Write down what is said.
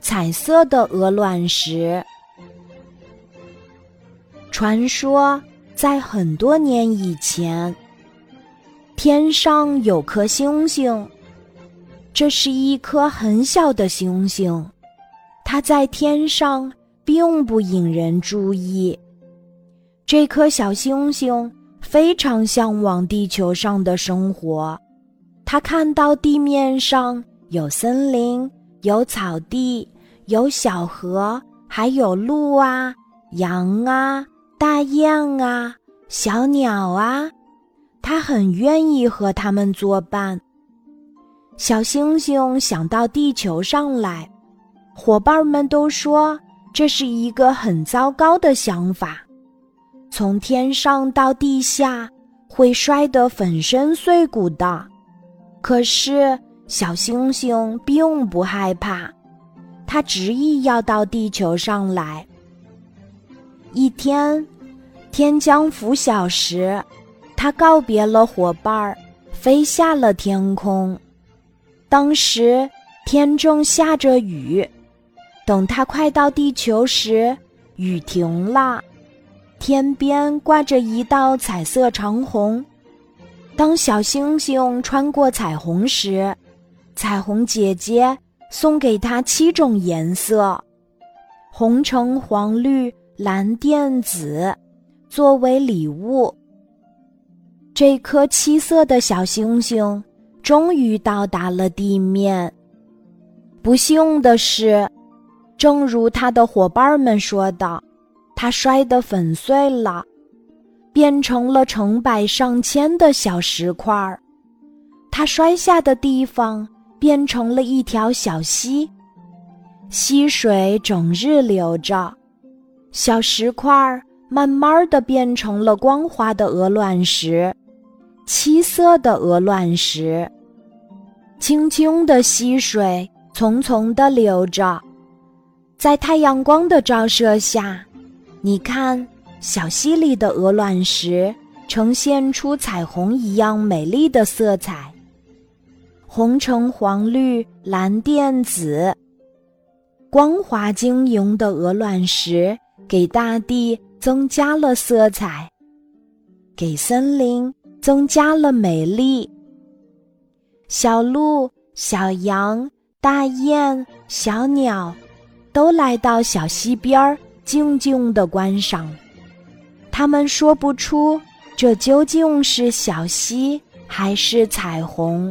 彩色的鹅卵石。传说在很多年以前，天上有颗星星，这是一颗很小的星星，它在天上并不引人注意。这颗小星星非常向往地球上的生活，它看到地面上有森林。有草地，有小河，还有鹿啊、羊啊、大雁啊、小鸟啊，他很愿意和他们作伴。小星星想到地球上来，伙伴们都说这是一个很糟糕的想法，从天上到地下会摔得粉身碎骨的。可是。小星星并不害怕，他执意要到地球上来。一天，天将拂晓时，他告别了伙伴儿，飞下了天空。当时天正下着雨，等他快到地球时，雨停了，天边挂着一道彩色长虹。当小星星穿过彩虹时，彩虹姐姐送给他七种颜色：红、橙、黄、绿、蓝、靛、紫，作为礼物。这颗七色的小星星终于到达了地面。不幸的是，正如他的伙伴们说的，它摔得粉碎了，变成了成百上千的小石块儿。它摔下的地方。变成了一条小溪，溪水整日流着，小石块儿慢慢的变成了光滑的鹅卵石，七色的鹅卵石。清清的溪水淙淙的流着，在太阳光的照射下，你看，小溪里的鹅卵石呈现出彩虹一样美丽的色彩。红橙黄绿蓝靛紫，光滑晶莹的鹅卵石给大地增加了色彩，给森林增加了美丽。小鹿、小羊、大雁、小鸟，都来到小溪边儿，静静的观赏。他们说不出这究竟是小溪还是彩虹。